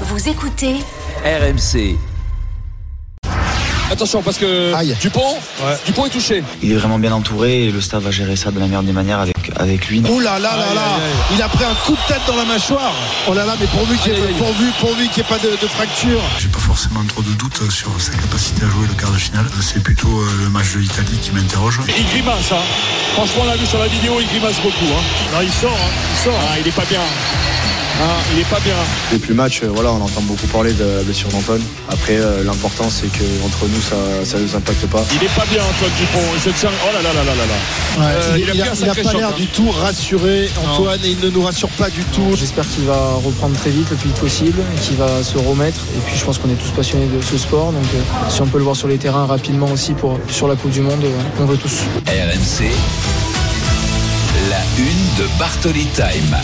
Vous écoutez RMC. Attention parce que Aïe. Dupont, Dupont est touché. Il est vraiment bien entouré et le staff va gérer ça de la meilleure des manières avec, avec lui. Ouh là là là Aïe, là aïe. Il a pris un coup de tête dans la mâchoire Oh là là mais pourvu qu'il n'y ait, pourvu, pourvu qu'il y ait pas de, de fracture J'ai pas forcément trop de doutes sur sa capacité à jouer le quart de finale. C'est plutôt euh, le match de l'Italie qui m'interroge. Il grimace, hein. Franchement, on l'a vu sur la vidéo, il grimace beaucoup. Hein. Non, il sort, hein. il sort. Ah, il est pas bien. Ah, il est pas bien. Depuis le match, euh, voilà, on entend beaucoup parler de la blessure d'Antoine. Après, euh, l'important, c'est qu'entre nous, ça ne nous impacte pas. Il est pas bien, Antoine Dupont. Tient. Oh là là là là là là. Ouais, Euh, il, il a il a, pris un il a sacré pas l'air hein. du tout rassuré Antoine et il ne nous rassure pas du tout J'espère qu'il va reprendre très vite le plus vite possible, qu'il va se remettre. Et puis je pense qu'on est tous passionnés de ce sport. Donc euh, si on peut le voir sur les terrains rapidement aussi pour, sur la Coupe du Monde, euh, on veut tous. RMC. La une de Bartoli Time.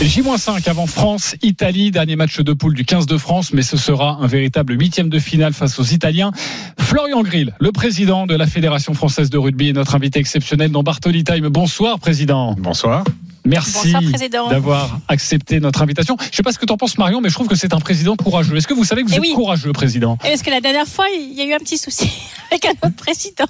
J-5 avant France, Italie, dernier match de poule du 15 de France, mais ce sera un véritable huitième de finale face aux Italiens. Florian Grill, le président de la Fédération française de rugby, est notre invité exceptionnel dans Bartoli Time. Bonsoir, président. Bonsoir. Merci Bonsoir, président. d'avoir accepté notre invitation. Je ne sais pas ce que tu en penses, Marion, mais je trouve que c'est un président courageux. Est-ce que vous savez que vous Eh êtes oui. courageux, président? Est-ce que la dernière fois, il y a eu un petit souci avec un autre président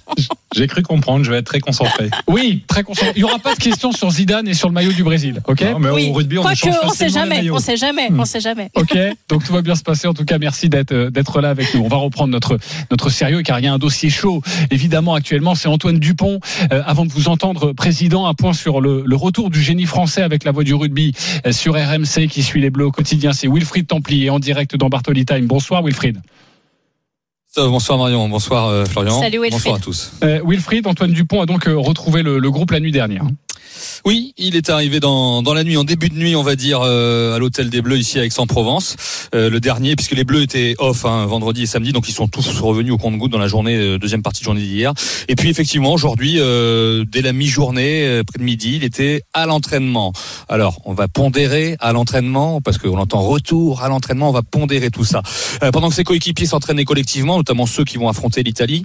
J'ai cru comprendre, je vais être très concentré. Oui, très concentré. Il n'y aura pas de questions sur Zidane et sur le maillot du Brésil, ok Non, mais Oui. au rugby, on Quoique, échange on sait jamais, on sait jamais, Hmm. on sait jamais. Ok, donc tout va bien se passer. En tout cas, merci d'être euh, d'être là avec nous. On va reprendre notre notre sérieux car il y a un dossier chaud. Évidemment, actuellement, c'est Antoine Dupont. Euh, avant de vous entendre, président, un point sur le, le retour du génie français avec la voix du rugby euh, sur RMC qui suit les Bleus au quotidien. C'est Wilfried Templier en direct dans Bartoli Time. Bonsoir, Wilfried. Euh, Bonsoir Marion, bonsoir euh, Florian. Salut, Wilfried. Bonsoir à tous. Euh, Wilfried, Antoine Dupont a donc retrouvé le, le groupe la nuit dernière. Oui, il est arrivé dans, la nuit, en début de nuit, on va dire, euh, à l'hôtel des Bleus ici à Aix-en-Provence. Euh, le dernier, puisque les Bleus étaient off hein, vendredi et samedi, donc ils sont tous revenus au compte-goutte dans la journée, euh, deuxième partie de journée d'hier. Et puis effectivement, aujourd'hui, dès la mi-journée, près de midi, il était à l'entraînement. Alors, on va pondérer à l'entraînement, parce qu'on entend retour à l'entraînement, on va pondérer tout ça. Pendant que ses coéquipiers s'entraînaient collectivement, notamment ceux qui vont affronter l'Italie,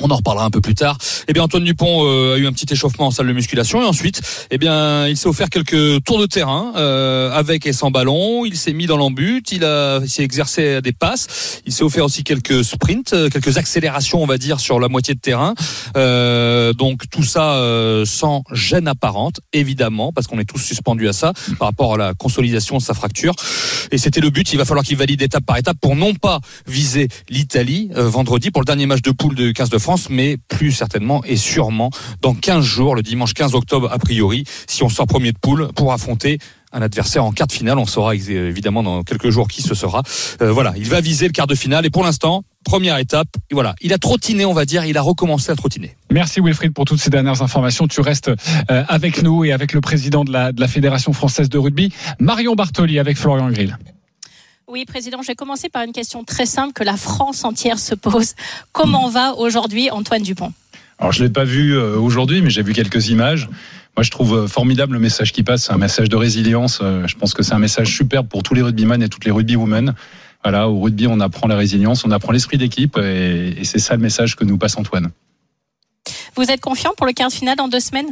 on en reparlera un peu plus tard. Eh bien, Antoine Dupont euh, a eu un petit échauffement en salle de musculation et ensuite, eh bien, il s'est offert quelques tours de terrain euh, avec et sans ballon. Il s'est mis dans l'embut, il s'est exercé à des passes. Il s'est offert aussi quelques sprints, euh, quelques accélérations, on va dire, sur la moitié de terrain. Euh, donc tout ça euh, sans gêne apparente, évidemment, parce qu'on est tous suspendus à ça par rapport à la consolidation de sa fracture. Et c'était le but. Il va falloir qu'il valide étape par étape pour non pas viser l'Italie euh, vendredi pour le dernier match de poule de 15 de France, mais plus certainement et sûrement dans 15 jours, le dimanche 15 octobre a priori, si on sort premier de poule pour affronter un adversaire en quart de finale. On saura évidemment dans quelques jours qui ce sera. Euh, voilà, il va viser le quart de finale et pour l'instant, première étape, voilà, il a trottiné, on va dire, il a recommencé à trottiner. Merci Wilfried pour toutes ces dernières informations. Tu restes euh, avec nous et avec le président de la Fédération française de rugby, Marion Bartoli, avec Florian Grill. Oui, président, je vais commencer par une question très simple que la France entière se pose. Comment va aujourd'hui Antoine Dupont? Alors, je l'ai pas vu euh, aujourd'hui, mais j'ai vu quelques images. Moi, je trouve euh, formidable le message qui passe. C'est un message de résilience. Euh, Je pense que c'est un message superbe pour tous les rugbymen et toutes les rugbywomen. Voilà, au rugby, on apprend la résilience, on apprend l'esprit d'équipe, et, et c'est ça le message que nous passe Antoine. Vous êtes confiant pour le quart de finale dans deux semaines?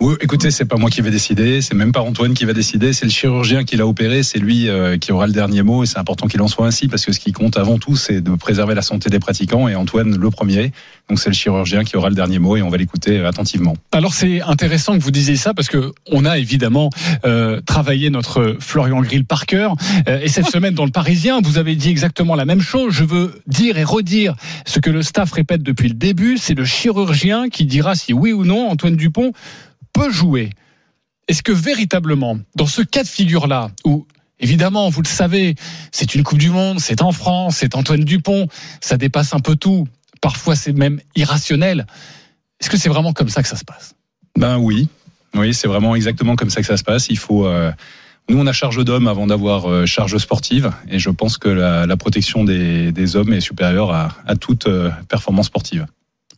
Oui, écoutez, c'est pas moi qui vais décider, c'est même pas Antoine qui va décider, c'est le chirurgien qui l'a opéré, c'est lui euh, qui aura le dernier mot et c'est important qu'il en soit ainsi parce que ce qui compte avant tout, c'est de préserver la santé des pratiquants et Antoine le premier. Donc c'est le chirurgien qui aura le dernier mot et on va l'écouter attentivement. Alors c'est intéressant que vous disiez ça parce que on a évidemment euh, travaillé notre Florian Grill par cœur Euh, et cette semaine dans le Parisien vous avez dit exactement la même chose. Je veux dire et redire ce que le staff répète depuis le début, c'est le chirurgien qui dira si oui ou non Antoine Dupont peut jouer. Est-ce que véritablement dans ce cas de figure là où Évidemment, vous le savez, c'est une Coupe du Monde, c'est en France, c'est Antoine Dupont, ça dépasse un peu tout. Parfois, c'est même irrationnel. Est-ce que c'est vraiment comme ça que ça se passe? Ben oui, oui, c'est vraiment exactement comme ça que ça se passe. Il faut. euh, nous, on a charge d'hommes avant d'avoir euh, charge sportive, et je pense que la, protection des, hommes est supérieure à, à toute euh, performance sportive.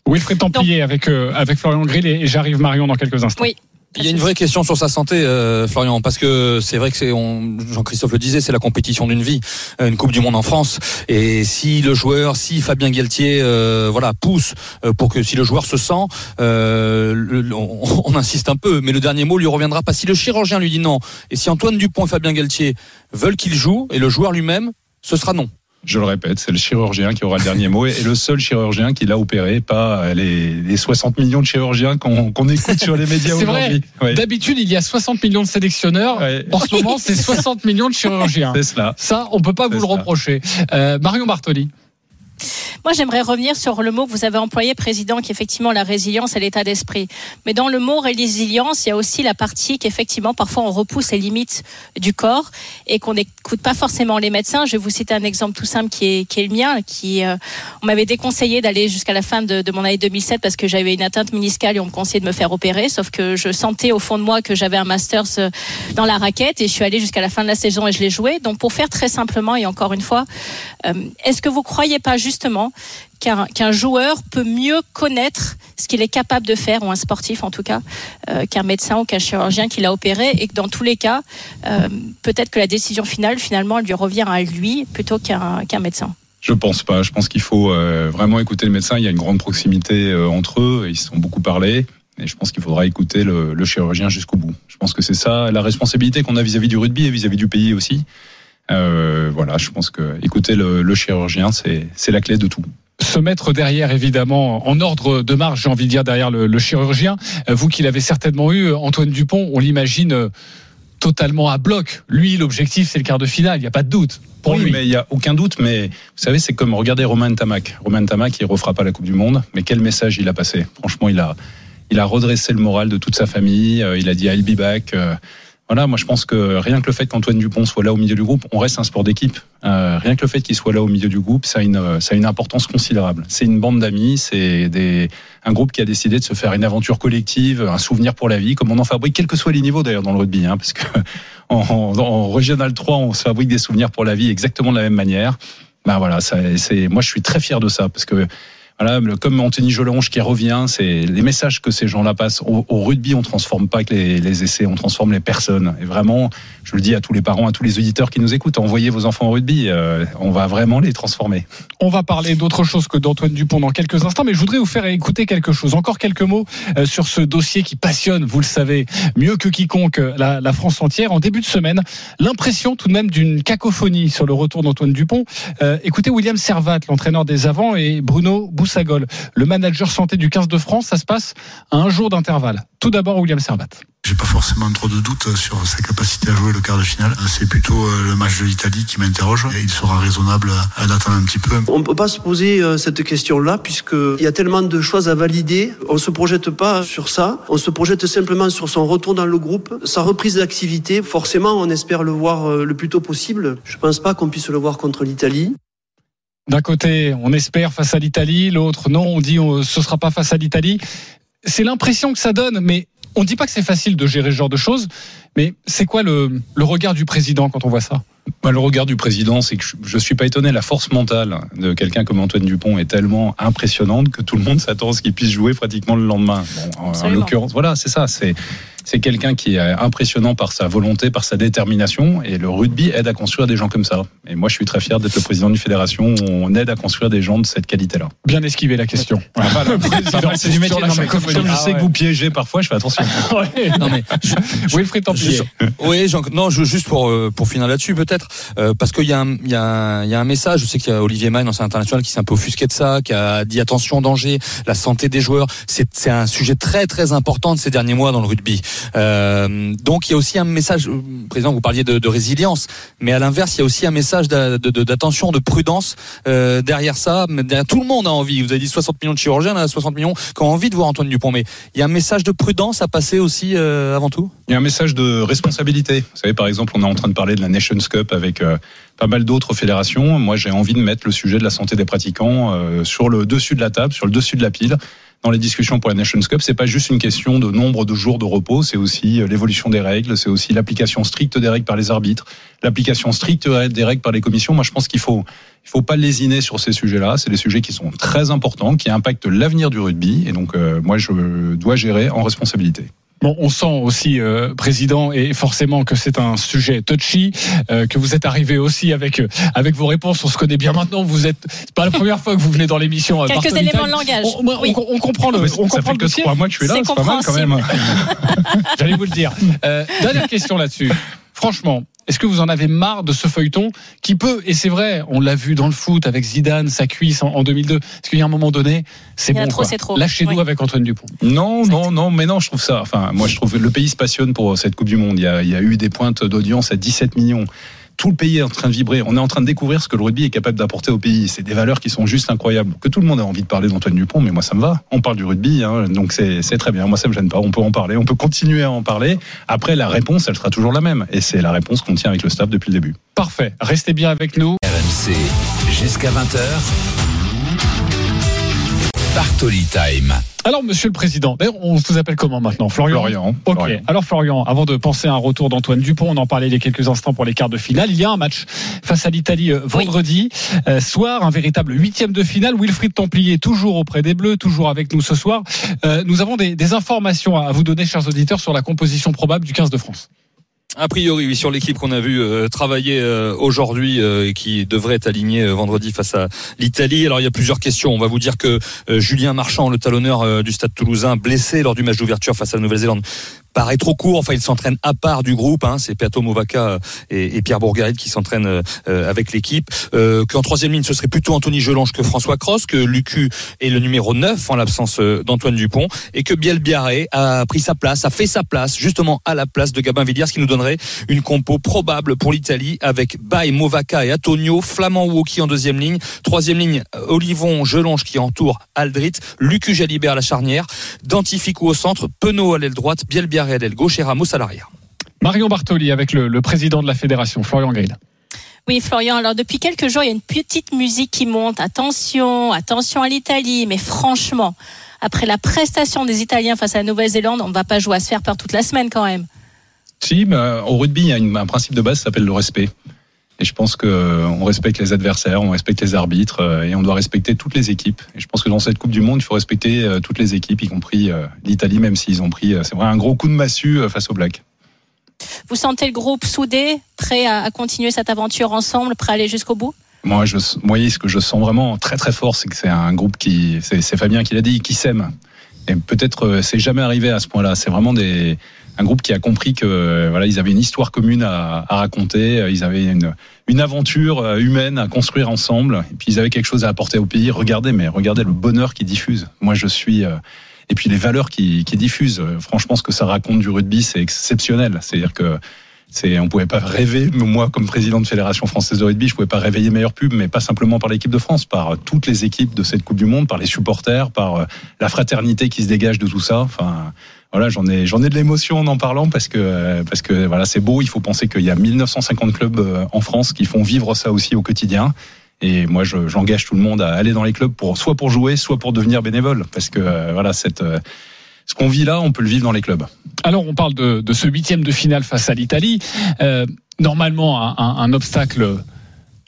Wilfried Templier avec, euh, avec Florian Grill et, et j'arrive Marion dans quelques instants. Oui. Il y a une vraie question sur sa santé, euh, Florian, parce que c'est vrai que c'est, on- Jean-Christophe le disait, c'est la compétition d'une vie, une Coupe du Monde en France. Et si le joueur, si Fabien Galtier, euh, voilà, pousse euh, pour que si le joueur se sent, euh, le- le- on, on insiste un peu, mais le dernier mot lui reviendra pas. Si le chirurgien lui dit non, et si Antoine Dupont et Fabien Galtier veulent qu'il joue, et le joueur lui-même, ce sera non. Je le répète, c'est le chirurgien qui aura le dernier mot et le seul chirurgien qui l'a opéré, pas les, les 60 millions de chirurgiens qu'on écoute sur les médias aujourd'hui. Ouais. D'habitude, il y a 60 millions de sélectionneurs. Ouais. En ce moment, c'est 60 millions de chirurgiens. C'est cela. Ça, on peut pas vous le reprocher. Euh, Marion Bartoli. Moi, j'aimerais revenir sur le mot que vous avez employé, président, qui est effectivement la résilience et l'état d'esprit. Mais dans le mot résilience, il y a aussi la partie qu'effectivement, parfois, on repousse les limites du corps et qu'on n'écoute pas forcément les médecins. Je vais vous citer un exemple tout simple qui est, qui est le mien. Qui, euh, on m'avait déconseillé d'aller jusqu'à la fin de, de mon année 2007 parce que j'avais une atteinte méniscale et on me conseillait de me faire opérer. Sauf que je sentais au fond de moi que j'avais un Masters euh, dans la raquette et je suis allée jusqu'à la fin de la saison et je l'ai joué. Donc, pour faire très simplement et encore une fois, euh, est-ce que vous croyez pas justement qu'un joueur peut mieux connaître ce qu'il est capable de faire, ou un sportif en tout cas, euh, qu'un médecin ou qu'un chirurgien qui l'a opéré, et que dans tous les cas, euh, peut-être que la décision finale, finalement, elle lui revient à lui plutôt qu'un qu'un médecin. Je pense pas. Je pense qu'il faut euh, vraiment écouter le médecin. Il y a une grande proximité entre eux. Ils se sont beaucoup parlé. Et je pense qu'il faudra écouter le, le chirurgien jusqu'au bout. Je pense que c'est ça la responsabilité qu'on a vis-à-vis du rugby et vis-à-vis du pays aussi. Euh, voilà, je pense que écouter le, le chirurgien, c'est la clé de tout. se mettre derrière, évidemment, en ordre de marche, j'ai envie de dire, derrière le, le chirurgien. Euh, Vous qui l'avez certainement eu, Antoine Dupont, on l'imagine euh, totalement à bloc. Lui, l'objectif, c'est le quart de finale, il n'y a pas de doute. Pour oui, lui. mais il y a aucun doute. Mais vous savez, c'est comme regarder Romain Tamac. Romain Tamac, il refera pas la Coupe du Monde, mais quel message il a passé. Franchement, il a, il a redressé le moral de toute sa famille. Il a dit I'll be back. Voilà, moi je pense que rien que le fait qu'Antoine Dupont soit là au milieu du groupe, on reste un sport d'équipe. Euh, rien que le fait qu'il soit là au milieu du groupe, ça a une, euh, ça a une importance considérable. C'est une bande d'amis, c'est des, un groupe qui a décidé de se faire une aventure collective, un souvenir pour la vie, comme on en fabrique, quels que soient les niveaux d'ailleurs dans le rugby, hein, parce que en, en, en Régional 3, on se fabrique des souvenirs pour la vie exactement de la même manière. Ben voilà, c'est, moi je suis très fier de ça, parce que voilà, comme Anthony Jolonge qui revient, c'est les messages que ces gens-là passent. Au, rugby, on transforme pas que les, essais, on transforme les personnes. Et vraiment, je le dis à tous les parents, à tous les auditeurs qui nous écoutent, envoyez vos enfants au rugby. euh, on va vraiment les transformer. On va parler d'autre chose que d'Antoine Dupont dans quelques instants, mais je voudrais vous faire écouter quelque chose. Encore quelques mots euh, sur ce dossier qui passionne, vous le savez, mieux que quiconque euh, la, France entière. En début de semaine, l'impression tout de même d'une cacophonie sur le retour d'Antoine Dupont. Écoutez William Servat, l'entraîneur des avants, et Bruno Le manager santé du 15 de France. Ça se passe à un jour d'intervalle. Tout d'abord, William Servat. J'ai pas forcément trop de doutes sur sa capacité à jouer le quart de finale. C'est plutôt euh, le match de l'Italie qui m'interroge et il sera raisonnable à d'attendre un petit peu. On ne peut pas se poser euh, cette question-là puisqu'il y a tellement de choses à valider. On ne se projette pas sur ça. On se projette simplement sur son retour dans le groupe, sa reprise d'activité. Forcément, on espère le voir euh, le plus tôt possible. Je ne pense pas qu'on puisse le voir contre l'Italie. D'un côté, on espère face à l'Italie, l'autre, non, on dit on, ce sera pas face à l'Italie. C'est l'impression que ça donne, mais on dit pas que c'est facile de gérer ce genre de choses. Mais c'est quoi le, le regard du président quand on voit ça? Bah, le regard du président, c'est que je, je suis pas étonné. La force mentale de quelqu'un comme Antoine Dupont est tellement impressionnante que tout le monde s'attend à ce qu'il puisse jouer pratiquement le lendemain. Bon, en- l'occurrence, voilà, c'est ça. C'est c'est quelqu'un qui est impressionnant par sa volonté, par sa détermination, et le rugby aide à construire des gens comme ça. Et moi, je suis très fier d'être le président d'une fédération où on aide à construire des gens de cette qualité-là. Bien esquivé la question. Le président, c'est du métier. Non, mais comme, je Ah sais que vous piégez parfois, je fais attention. Ouais. Non mais Wilfried Templier. Oui, Jean, non, je, juste pour euh, pour finir là-dessus peut-être, euh, parce qu'il y a un il y a un, il y a un message. Je sais qu'il y a Olivier Mann, ancien international, qui s'est un peu offusqué de ça, qui a dit attention danger, la santé des joueurs. C'est c'est un sujet très très important de ces derniers mois dans le rugby. Euh, donc il y a aussi un message, euh, président, vous parliez de, résilience, mais à l'inverse, il y a aussi un message d'attention, de, prudence euh, derrière ça. Tout le monde a envie. Vous avez dit 60 millions de chirurgiens, là, 60 millions qui ont envie de voir Antoine Dupont, mais il y a un message de prudence à passer aussi avant tout? Il y a un message de responsabilité. Vous savez, par exemple, on est en train de parler de la Nations Cup avec pas mal d'autres fédérations. Moi, j'ai envie de mettre le sujet de la santé des pratiquants sur le dessus de la table, sur le dessus de la pile. Dans les discussions pour la Nations Cup, c'est pas juste une question de nombre de jours de repos, c'est aussi euh, l'évolution des règles, c'est aussi l'application stricte des règles par les arbitres, l'application stricte des règles par les commissions. Moi, je pense qu'il faut, il faut pas lésiner sur ces sujets-là. C'est des sujets qui sont très importants, qui impactent l'avenir du rugby, et donc euh, moi, je dois gérer en responsabilité. Bon, on sent aussi, euh, président, et forcément que c'est un sujet touchy, euh, que vous êtes arrivé aussi avec euh, avec vos réponses. On se connaît bien maintenant. Vous êtes c'est pas la première fois que vous venez dans l'émission. euh, Quelques Bartoli éléments Time. de langage. On, on- Oui. on comprend le, on ça comprend fait le que trois mois que je suis là, C'est c'est pas mal quand même. J'allais vous le dire. Euh, dernière question là-dessus. Franchement, est-ce que vous en avez marre de ce feuilleton qui peut, et c'est vrai, on l'a vu dans le foot avec Zidane, sa cuisse en, en 2002, parce qu'il y a un moment donné, c'est bon. trop, trop. Lâchez-nous Oui. avec Antoine Dupont. Non, non, non, mais non, je trouve ça. Enfin, moi, je trouve que le pays se passionne pour cette Coupe du Monde. Il y a, il y a eu des pointes d'audience à 17 millions. Tout le pays est en train de vibrer. On est en train de découvrir ce que le rugby est capable d'apporter au pays. C'est des valeurs qui sont juste incroyables. Que tout le monde a envie de parler d'Antoine Dupont, mais moi, ça me va. On parle du rugby, hein, donc c'est très bien. Moi, ça me gêne pas. On peut en parler. On peut continuer à en parler. Après, la réponse, elle sera toujours la même. Et c'est la réponse qu'on tient avec le staff depuis le début. Parfait. Restez bien avec nous. RMC jusqu'à 20h. Bartoli Time. Alors, Monsieur le Président, on vous appelle comment maintenant Florian Florian. Ok. Florian. Alors Florian, avant de penser à un retour d'Antoine Dupont, on en parlait il y a quelques instants pour les quarts de finale. Il y a un match face à l'Italie euh, vendredi euh, soir, un véritable huitième de finale. Wilfried Templier toujours auprès des Bleus, toujours avec nous ce soir. Euh, nous avons des, des informations à vous donner, chers auditeurs, sur la composition probable du 15 de France. A priori, oui, sur l'équipe qu'on a vu euh, travailler euh, aujourd'hui euh, et qui devrait être alignée vendredi face à l'Italie. Alors il y a plusieurs questions. On va vous dire que Julien Marchand, le talonneur du Stade Toulousain, blessé lors du match d'ouverture face à la Nouvelle-Zélande, paraît trop court. Enfin, il s'entraîne à part du groupe. Hein. C'est Peato Movaca et, et Pierre Bourgarit qui s'entraînent euh, euh, avec l'équipe. Euh, Qu'en troisième ligne, ce serait plutôt Anthony Gelange que François Cross, que Lucu est le numéro 9 en l'absence euh, d'Antoine Dupont et que Biel Biarré a pris sa place, a fait sa place justement à la place de Gabin Villiers, ce qui nous donnerait une compo probable pour l'Italie avec Bay, Movaca et Antonio, Flamand Woki en deuxième ligne, troisième ligne euh, Olivon, Gelonge qui entoure Aldrit, Lucu Jalibert à la charnière, Dantifico au centre, Penaud à l'aile droite, Biel Biarré l'aile gauche et Ramos à l'arrière. Marion Bartoli avec le, le président de la fédération, Florian Grill. Oui, Florian. Alors, depuis quelques jours, il y a une petite musique qui monte. Attention, attention à l'Italie. Mais franchement, après la prestation des Italiens face à la Nouvelle-Zélande, on ne va pas jouer à se faire peur toute la semaine quand même. Si, bah, au rugby, il y a un principe de base qui s'appelle le respect. Et je pense que euh, respecte les adversaires, on respecte les arbitres euh, et on doit respecter toutes les équipes. Et je pense que dans cette Coupe du Monde, il faut respecter euh, toutes les équipes, y compris l'Italie, même s'ils ont pris, c'est vrai, un gros coup de massue face aux Blacks. Vous sentez le groupe soudé, prêt à, continuer cette aventure ensemble, prêt à aller jusqu'au bout? Moi, je, moi, ce que je sens vraiment très très fort, c'est que c'est un groupe qui, c'est Fabien qui l'a dit, qui s'aime. Et peut-être c'est jamais arrivé à ce point-là. C'est vraiment des, un groupe qui a compris que euh, voilà, ils avaient une histoire commune à, à raconter, euh, ils avaient une, une aventure euh, humaine à construire ensemble, et puis ils avaient quelque chose à apporter au pays. Regardez, mais regardez le bonheur qu'ils diffusent. Moi, je suis et puis les valeurs qui, qui diffusent. Franchement, ce que ça raconte du rugby, c'est exceptionnel. C'est-à-dire que c'est, on pouvait pas rêver, moi comme président de fédération française de rugby, je pouvais pas réveiller meilleure pub, mais pas simplement par l'équipe de France, par toutes les équipes de cette Coupe du Monde, par les supporters, par la fraternité qui se dégage de tout ça. Enfin, voilà, j'en ai, j'en ai de l'émotion en en parlant parce que, parce que voilà, c'est beau. Il faut penser qu'il y a 1950 clubs euh, en France qui font vivre ça aussi au quotidien. Et moi, je- j'engage tout le monde à aller dans les clubs pour soit pour jouer, soit pour devenir bénévole, parce que euh, voilà, cette, euh, ce qu'on vit là, on peut le vivre dans les clubs. Alors, on parle de, de ce huitième de finale face à l'Italie. Euh, normalement, un- un obstacle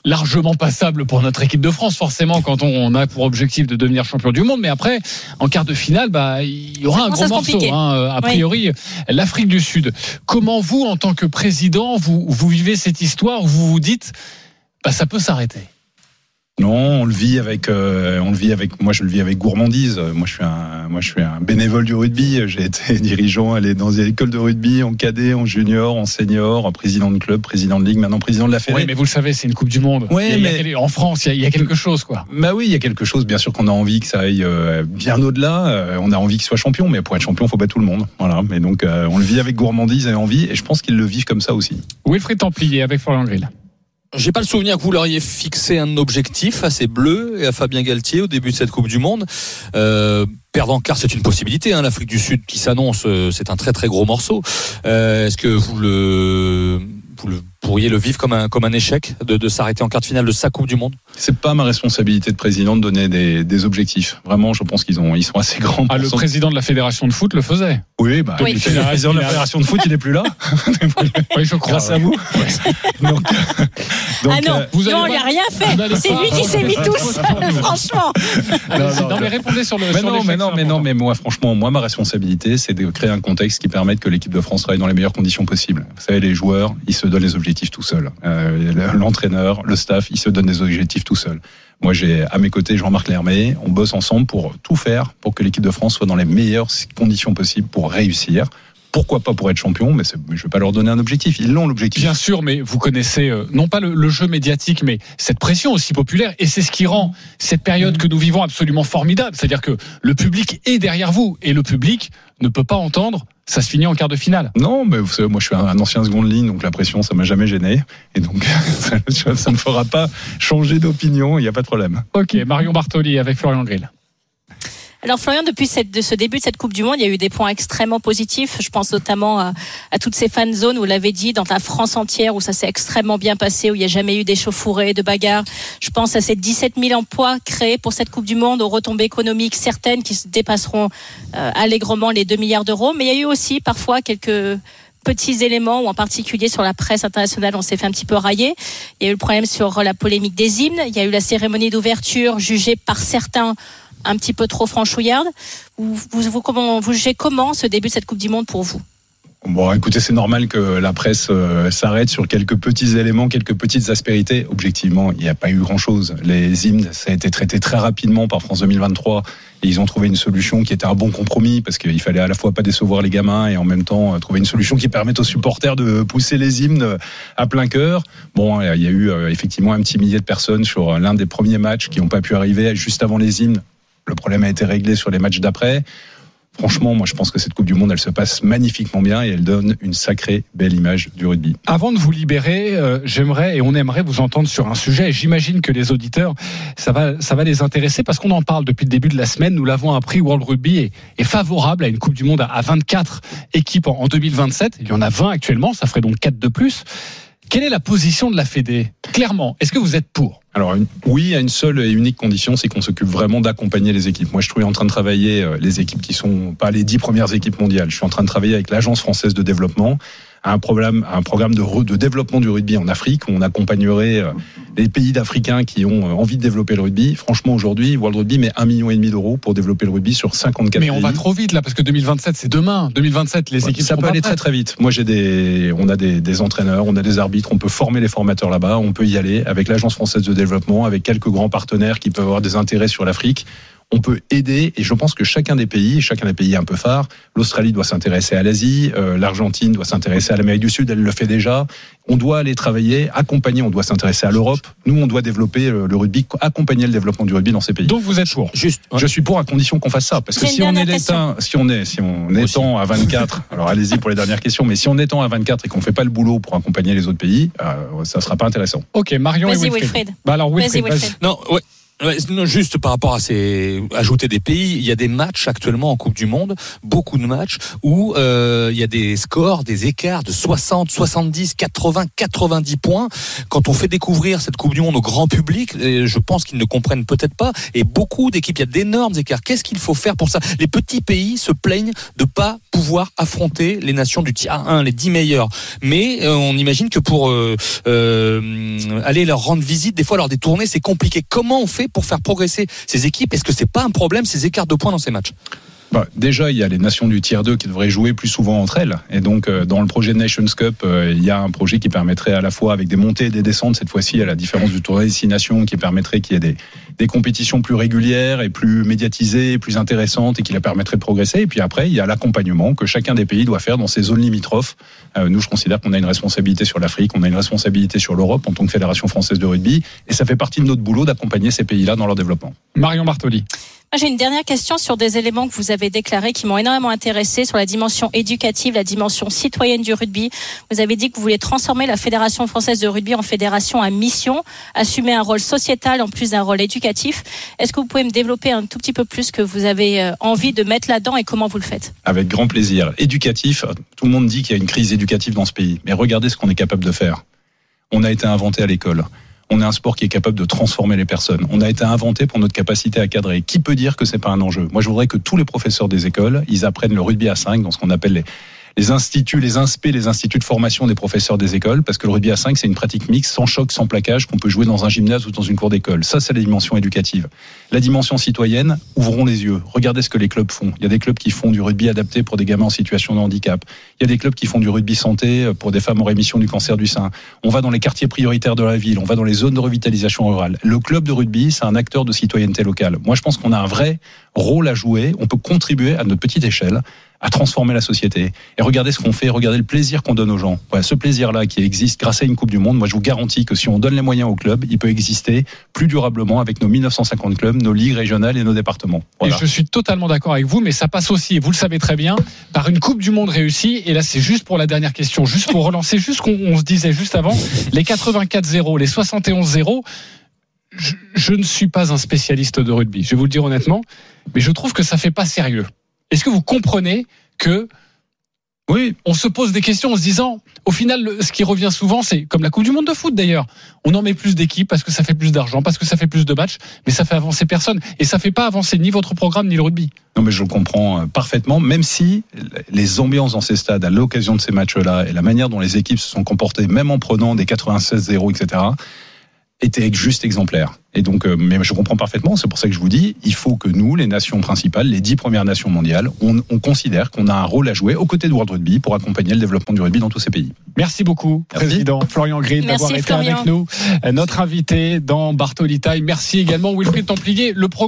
largement passable pour notre équipe de France, forcément, quand on a pour objectif de devenir champion du monde. Mais après, en quart de finale, bah, il y aura un gros morceau. hein, a Oui. priori, l'Afrique du Sud. Comment vous, en tant que président, vous, vous vivez cette histoire où vous vous dites, bah, ça peut s'arrêter? Non, on le vit avec, euh, on le vit avec. Moi, je le vis avec gourmandise. Moi, je suis un, moi, je suis un bénévole du rugby. J'ai été dirigeant, aller dans des écoles de rugby, en cadet, en junior, en senior, président de club, président de ligue, maintenant président de la fédé. Oui, mais vous le savez, c'est une Coupe du Monde. Ouais, Il y a- il y a mais- en France, il y, a, il y a quelque chose, quoi. Bah oui, il y a quelque chose. Bien sûr qu'on a envie que ça aille euh, bien au-delà. Euh, On a envie qu'il soit champion, mais pour être champion, faut battre tout le monde. Voilà. Mais donc, euh, on le vit avec gourmandise et envie, et je pense qu'ils le vivent comme ça aussi. Wilfried Templier avec Florian Grill. J'ai pas le souvenir que vous leur ayez fixé un objectif à ces Bleus et à Fabien Galtier au début de cette Coupe du Monde. Euh, perdre en quart, c'est une possibilité. Hein, L'Afrique du Sud qui s'annonce, euh, c'est un très très gros morceau. Euh, Est-ce que vous le, vous le pourriez le vivre comme un, comme un échec de, de s'arrêter en quart de finale de sa Coupe du Monde? C'est pas ma responsabilité de président de donner des, des objectifs. Vraiment, je pense qu'ils ont, ils sont assez grands. Ah, le président de la fédération de foot le faisait. Oui, bah, Oui. le président de la fédération de foot, il est plus là. Oui, je crois. Grâce à vous. Donc, donc, ah non, euh, vous allez non, il n'a rien fait. C'est lui qui s'est mis tout seul, franchement. non, non, Non, mais répondez sur le. Mais sur non, mais non, mais non, mais moi, franchement, moi, ma responsabilité, c'est de créer un contexte qui permette que l'équipe de France travaille dans les meilleures conditions possibles. Vous savez, les joueurs, ils se donnent les objectifs tout seuls. Euh, l'entraîneur, le staff, ils se donnent des objectifs tout seuls. Moi, j'ai à mes côtés Jean-Marc Lermé. On bosse ensemble pour tout faire pour que l'équipe de France soit dans les meilleures conditions possibles pour réussir. Pourquoi pas pour être champion, mais mais je vais pas leur donner un objectif. Ils l'ont l'objectif. Bien sûr, mais vous connaissez euh, non pas le, le jeu médiatique, mais cette pression aussi populaire, et c'est ce qui rend cette période que nous vivons absolument formidable. C'est-à-dire que le public est derrière vous, et le public ne peut pas entendre. Ça se finit en quart de finale. Non, mais vous savez, moi je suis un, un ancien seconde ligne, donc la pression, ça m'a jamais gêné. Et donc, ça, ça ne fera pas changer d'opinion, il n'y a pas de problème. Ok, Marion Bartoli avec Florian Grill. Alors Florian, depuis cette, ce début de cette Coupe du Monde, il y a eu des points extrêmement positifs. Je pense notamment à, toutes ces fan zones, vous l'avez dit, dans la France entière, où ça s'est extrêmement bien passé, où il n'y a jamais eu d'échauffourées, de bagarres. Je pense à ces 17 000 emplois créés pour cette Coupe du Monde, aux retombées économiques certaines qui se dépasseront euh, allègrement les 2 milliards d'euros. Mais il y a eu aussi parfois quelques petits éléments, ou en particulier sur la presse internationale, on s'est fait un petit peu railler. Il y a eu le problème sur la polémique des hymnes. Il y a eu la cérémonie d'ouverture jugée par certains un petit peu trop franchouillarde. Vous, vous, jugez comment ce début de cette Coupe du Monde pour vous? Bon, écoutez, c'est normal que la presse euh, s'arrête sur quelques petits éléments, quelques petites aspérités. Objectivement, il n'y a pas eu grand-chose. Les hymnes, ça a été traité très rapidement par France 2023 et ils ont trouvé une solution qui était un bon compromis parce qu'il fallait à la fois pas décevoir les gamins et en même temps euh, trouver une solution qui permette aux supporters de pousser les hymnes à plein cœur. Bon, il y a eu euh, effectivement un petit millier de personnes sur l'un des premiers matchs qui n'ont pas pu arriver juste avant les hymnes. Le problème a été réglé sur les matchs d'après. Franchement, moi, je pense que cette Coupe du Monde, elle se passe magnifiquement bien et elle donne une sacrée belle image du rugby. Avant de vous libérer, euh, j'aimerais et on aimerait vous entendre sur un sujet. Et J'imagine que les auditeurs, ça va, les intéresser parce qu'on en parle depuis le début de la semaine. Nous l'avons appris, World Rugby est, favorable à une Coupe du Monde à, à 24 équipes en, en 2027. Il y en a 20 actuellement, ça ferait donc 4 de plus. Quelle est la position de la Fédé? Clairement, est-ce que vous êtes pour? Alors oui, à une seule et unique condition, c'est qu'on s'occupe vraiment d'accompagner les équipes. Moi, je suis en train de travailler euh, les équipes qui sont pas les dix premières équipes mondiales. Je suis en train de travailler avec l'Agence française de développement à un programme, à un programme de, re- de développement du rugby en Afrique. où On accompagnerait euh, les pays d'Africains qui ont euh, envie de développer le rugby. Franchement, aujourd'hui, World Rugby met un million et demi d'euros pour développer le rugby sur 54 Mais pays. on va trop vite là parce que 2027 c'est demain. 2027 les Ouais, équipes ça peut aller très très vite. Moi j'ai des, on a des, des entraîneurs, on a des arbitres, on peut former les formateurs là-bas, on peut y aller avec l'agence française de développement, avec quelques grands partenaires qui peuvent avoir des intérêts sur l'Afrique. On peut aider et je pense que chacun des pays, chacun des pays un peu phares, l'Australie doit s'intéresser à l'Asie, euh, l'Argentine doit s'intéresser à l'Amérique du Sud, elle le fait déjà. On doit aller travailler, accompagner, on doit s'intéresser à l'Europe. Nous, on doit développer euh, le rugby, accompagner le développement du rugby dans ces pays. Donc vous êtes pour Juste, Je suis pour à condition qu'on fasse ça, parce que si on est éteint, si on est, si on étend à 24, alors allez-y pour les dernières questions, mais si on étend à 24 et qu'on fait pas le boulot pour accompagner les autres pays, euh, ça sera pas intéressant. Ok, Marion et Vas-y Wilfried. Wilfried. Bah alors Vas-y Wilfried. Non, ouais. Juste par rapport à ces ajouter des pays, il y a des matchs actuellement en Coupe du Monde, beaucoup de matchs où euh, il y a des scores, des écarts de 60, 70, 80, 90 points. Quand on fait découvrir cette Coupe du Monde au grand public, euh, je pense qu'ils ne comprennent peut-être pas. Et beaucoup d'équipes, il y a d'énormes écarts. Qu'est-ce qu'il faut faire pour ça? Les petits pays se plaignent de pas pouvoir affronter les nations du tiers 1, les 10 meilleurs. Mais euh, on imagine que pour euh, euh, aller leur rendre visite, des fois leur détourner, c'est compliqué. Comment on fait pour faire progresser ces équipes Est-ce que c'est pas un problème ces écarts de points dans ces matchs? Bah, déjà, il y a les nations du tiers 2 qui devraient jouer plus souvent entre elles. Et donc, euh, dans le projet Nations Cup, euh, il y a un projet qui permettrait à la fois, avec des montées et des descentes, cette fois-ci, à la différence du tournoi des nations, qui permettrait qu'il y ait des, des compétitions plus régulières et plus médiatisées, plus intéressantes et qui la permettraient de progresser. Et puis après, il y a l'accompagnement que chacun des pays doit faire dans ses zones limitrophes. Euh, nous, je considère qu'on a une responsabilité sur l'Afrique, on a une responsabilité sur l'Europe en tant que fédération française de rugby. Et ça fait partie de notre boulot d'accompagner ces pays-là dans leur développement. Marion Bartoli. J'ai une dernière question sur des éléments que vous avez déclarés qui m'ont énormément intéressé sur la dimension éducative, la dimension citoyenne du rugby. Vous avez dit que vous voulez transformer la Fédération française de rugby en fédération à mission, assumer un rôle sociétal en plus d'un rôle éducatif. Est-ce que vous pouvez me développer un tout petit peu plus ce que vous avez euh, envie de mettre là-dedans et comment vous le faites? Avec grand plaisir. Éducatif, tout le monde dit qu'il y a une crise éducative dans ce pays. Mais regardez ce qu'on est capable de faire. on a été inventé à l'école. On est un sport qui est capable de transformer les personnes. On a été inventé pour notre capacité à cadrer. Qui peut dire que c'est pas un enjeu? Moi, je voudrais que tous les professeurs des écoles, ils apprennent le rugby à 5 dans ce qu'on appelle les, les instituts, les INSPE, les instituts de formation des professeurs des écoles, parce que le rugby à 5, c'est une pratique mixte, sans choc, sans plaquage, qu'on peut jouer dans un gymnase ou dans une cour d'école. Ça, c'est la dimension éducative. La dimension citoyenne, ouvrons les yeux. Regardez ce que les clubs font. Il y a des clubs qui font du rugby adapté pour des gamins en situation de handicap. Il y a des clubs qui font du rugby santé pour des femmes en rémission du cancer du sein. On va dans les quartiers prioritaires de la ville, on va dans les zones de revitalisation rurale. Le club de rugby, c'est un acteur de citoyenneté locale. Moi, je pense qu'on a un vrai rôle à jouer. On peut contribuer à notre petite échelle à transformer la société. Et regardez ce qu'on fait, regardez le plaisir qu'on donne aux gens. Voilà, ce plaisir-là qui existe grâce à une Coupe du Monde, moi je vous garantis que si on donne les moyens au club, il peut exister plus durablement avec nos 1950 clubs, nos ligues régionales et nos départements. Voilà. Et je suis totalement d'accord avec vous, mais ça passe aussi, et vous le savez très bien, par une Coupe du Monde réussie. Et là, c'est juste pour la dernière question, juste pour relancer, juste qu'on se disait juste avant, les 84-0, les 71-0. Je, je ne suis pas un spécialiste de rugby, je vais vous le dire honnêtement, mais je trouve que ça fait pas sérieux. Est-ce que vous comprenez que oui, on se pose des questions en se disant, au final, ce qui revient souvent, c'est comme la Coupe du Monde de foot d'ailleurs. On en met plus d'équipes parce que ça fait plus d'argent, parce que ça fait plus de matchs, mais ça fait avancer personne. Et ça fait pas avancer ni votre programme ni le rugby. Non, mais je le comprends parfaitement, même si les ambiances dans ces stades, à l'occasion de ces matchs-là, et la manière dont les équipes se sont comportées, même en prenant des 96-0, etc., était juste exemplaire. Et donc, euh, mais je comprends parfaitement. C'est pour ça que je vous dis, il faut que nous, les nations principales, les dix premières nations mondiales, on, on considère qu'on a un rôle à jouer aux côtés de World Rugby pour accompagner le développement du rugby dans tous ces pays. Merci beaucoup, Merci. Président Florian Grill, d'avoir été Florian. avec nous. Notre invité dans Bartoli Time. Merci également, Wilfried Templier. Le programme